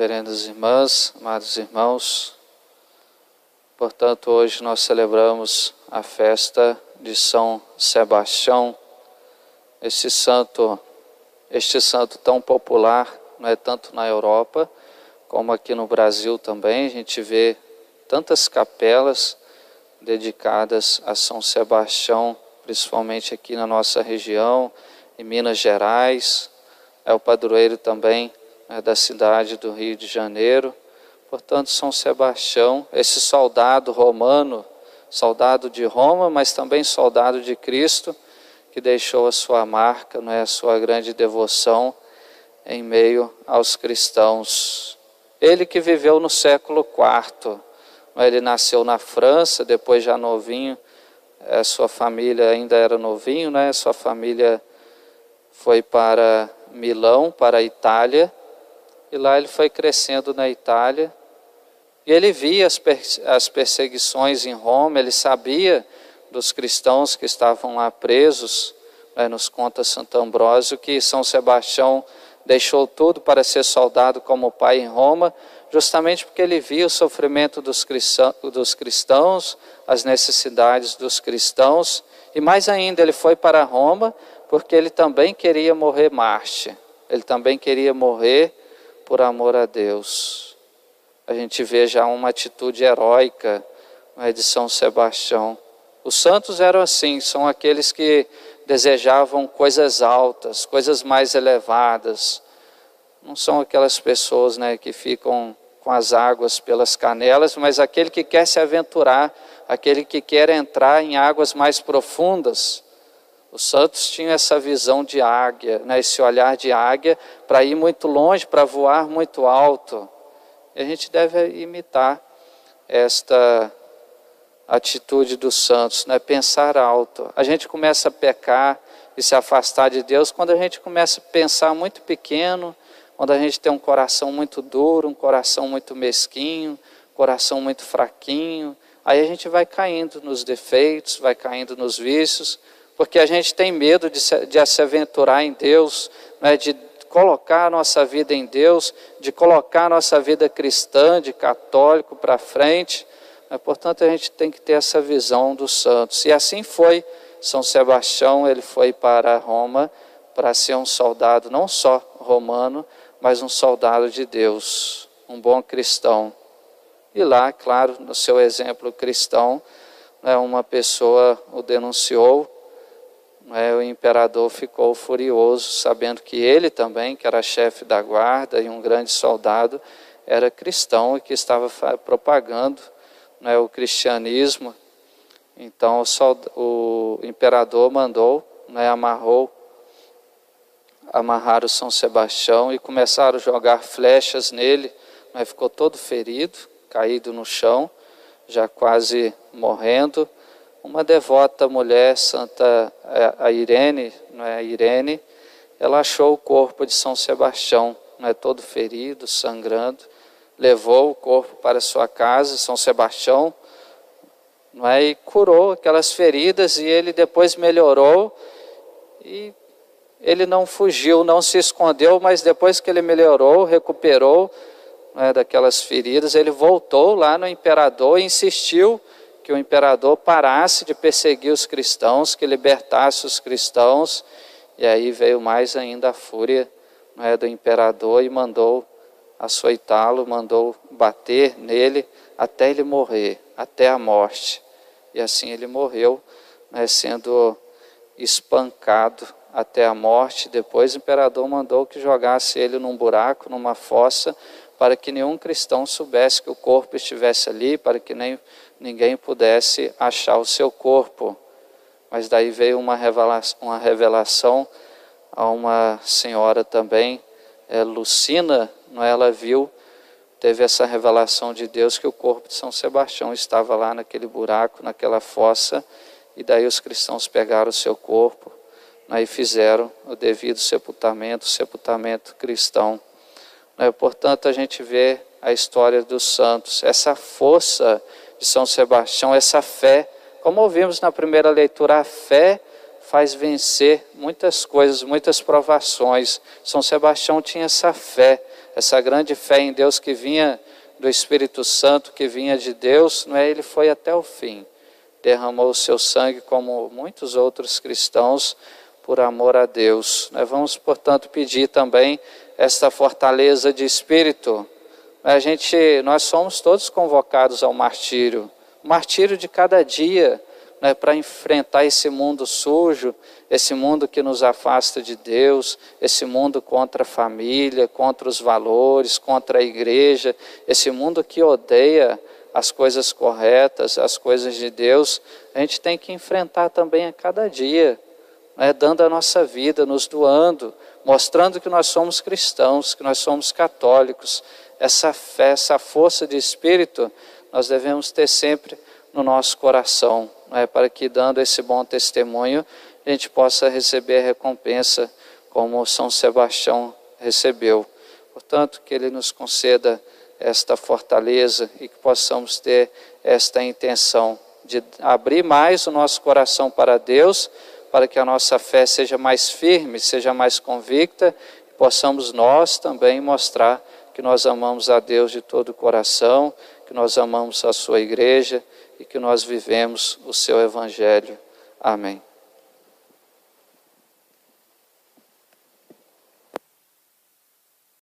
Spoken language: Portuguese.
reverendas irmãs, amados irmãos. Portanto, hoje nós celebramos a festa de São Sebastião, esse santo, este santo tão popular, não é tanto na Europa como aqui no Brasil também. A gente vê tantas capelas dedicadas a São Sebastião, principalmente aqui na nossa região, em Minas Gerais. É o padroeiro também né, da cidade do Rio de Janeiro. Portanto, São Sebastião, esse soldado romano, soldado de Roma, mas também soldado de Cristo, que deixou a sua marca, não é, a sua grande devoção em meio aos cristãos. Ele que viveu no século IV, é? ele nasceu na França, depois já novinho, a sua família ainda era novinho, né? Sua família foi para Milão, para a Itália, e lá ele foi crescendo na Itália. E ele via as, as perseguições em Roma, ele sabia dos cristãos que estavam lá presos, né, nos conta Santo Ambrósio, que São Sebastião deixou tudo para ser soldado como pai em Roma, justamente porque ele via o sofrimento dos cristãos, as necessidades dos cristãos, e mais ainda, ele foi para Roma porque ele também queria morrer Marte, ele também queria morrer por amor a Deus. A gente vê já uma atitude heróica né, de São Sebastião. Os santos eram assim, são aqueles que desejavam coisas altas, coisas mais elevadas. Não são aquelas pessoas né, que ficam com as águas pelas canelas, mas aquele que quer se aventurar, aquele que quer entrar em águas mais profundas. Os santos tinham essa visão de águia, né, esse olhar de águia para ir muito longe, para voar muito alto. E a gente deve imitar esta atitude dos santos, né? pensar alto. A gente começa a pecar e se afastar de Deus quando a gente começa a pensar muito pequeno, quando a gente tem um coração muito duro, um coração muito mesquinho, um coração muito fraquinho. Aí a gente vai caindo nos defeitos, vai caindo nos vícios, porque a gente tem medo de se, de se aventurar em Deus, né? de colocar a nossa vida em Deus, de colocar a nossa vida cristã, de católico para frente. Portanto, a gente tem que ter essa visão dos santos. E assim foi São Sebastião, ele foi para Roma para ser um soldado não só romano, mas um soldado de Deus, um bom cristão. E lá, claro, no seu exemplo cristão, né, uma pessoa o denunciou, né, o imperador ficou furioso, sabendo que ele também, que era chefe da guarda e um grande soldado, era cristão e que estava propagando né, o cristianismo. Então o, imperador mandou, né, amarrou, o São Sebastião e começaram a jogar flechas nele. Né, ficou todo ferido, caído no chão, já quase morrendo. Uma devota mulher, Santa é, a Irene, não é Irene, ela achou o corpo de São Sebastião, não é todo ferido, sangrando levou o corpo para sua casa, São Sebastião, não é? e curou aquelas feridas, e ele depois melhorou, e ele não fugiu, não se escondeu, mas depois que ele melhorou, recuperou é, daquelas feridas, ele voltou lá no imperador e insistiu que o imperador parasse de perseguir os cristãos, que libertasse os cristãos, e aí veio mais ainda a fúria é, do imperador e mandou açoitá-lo, mandou bater nele até ele morrer, até a morte. E assim ele morreu, né, sendo espancado até a morte. Depois o imperador mandou que jogasse ele num buraco, numa fossa, para que nenhum cristão soubesse que o corpo estivesse ali, para que nem ninguém pudesse achar o seu corpo. Mas daí veio uma revelação, uma revelação a uma senhora também, é, Lucina, não é? ela viu, teve essa revelação de Deus que o corpo de São Sebastião estava lá naquele buraco, naquela fossa, e daí os cristãos pegaram o seu corpo e fizeram o devido sepultamento, o sepultamento cristão. Né, portanto, a gente vê a história dos santos, essa força de São Sebastião, essa fé, como ouvimos na primeira leitura, a fé faz vencer muitas coisas, muitas provações. São Sebastião tinha essa fé, essa grande fé em Deus que vinha do Espírito Santo, que vinha de Deus, não é? Ele foi até o fim, derramou o seu sangue como muitos outros cristãos por amor a Deus. Nós vamos, portanto, pedir também esta fortaleza de espírito. A gente, nós somos todos convocados ao martírio, martírio de cada dia né, para enfrentar esse mundo sujo, esse mundo que nos afasta de Deus, esse mundo contra a família, contra os valores, contra a igreja, esse mundo que odeia as coisas corretas, as coisas de Deus, a gente tem que enfrentar também a cada dia, né, dando a nossa vida, nos doando, mostrando que nós somos cristãos, que nós somos católicos. Essa fé, essa força de espírito, nós devemos ter sempre no nosso coração, é, para que, dando esse bom testemunho, a gente possa receber a recompensa como São Sebastião recebeu. Portanto, que Ele nos conceda esta fortaleza e que possamos ter esta intenção de abrir mais o nosso coração para Deus, para que a nossa fé seja mais firme, seja mais convicta, e possamos nós também mostrar que nós amamos a Deus de todo o coração, que nós amamos a Sua igreja e que nós vivemos o seu Evangelho. Amém.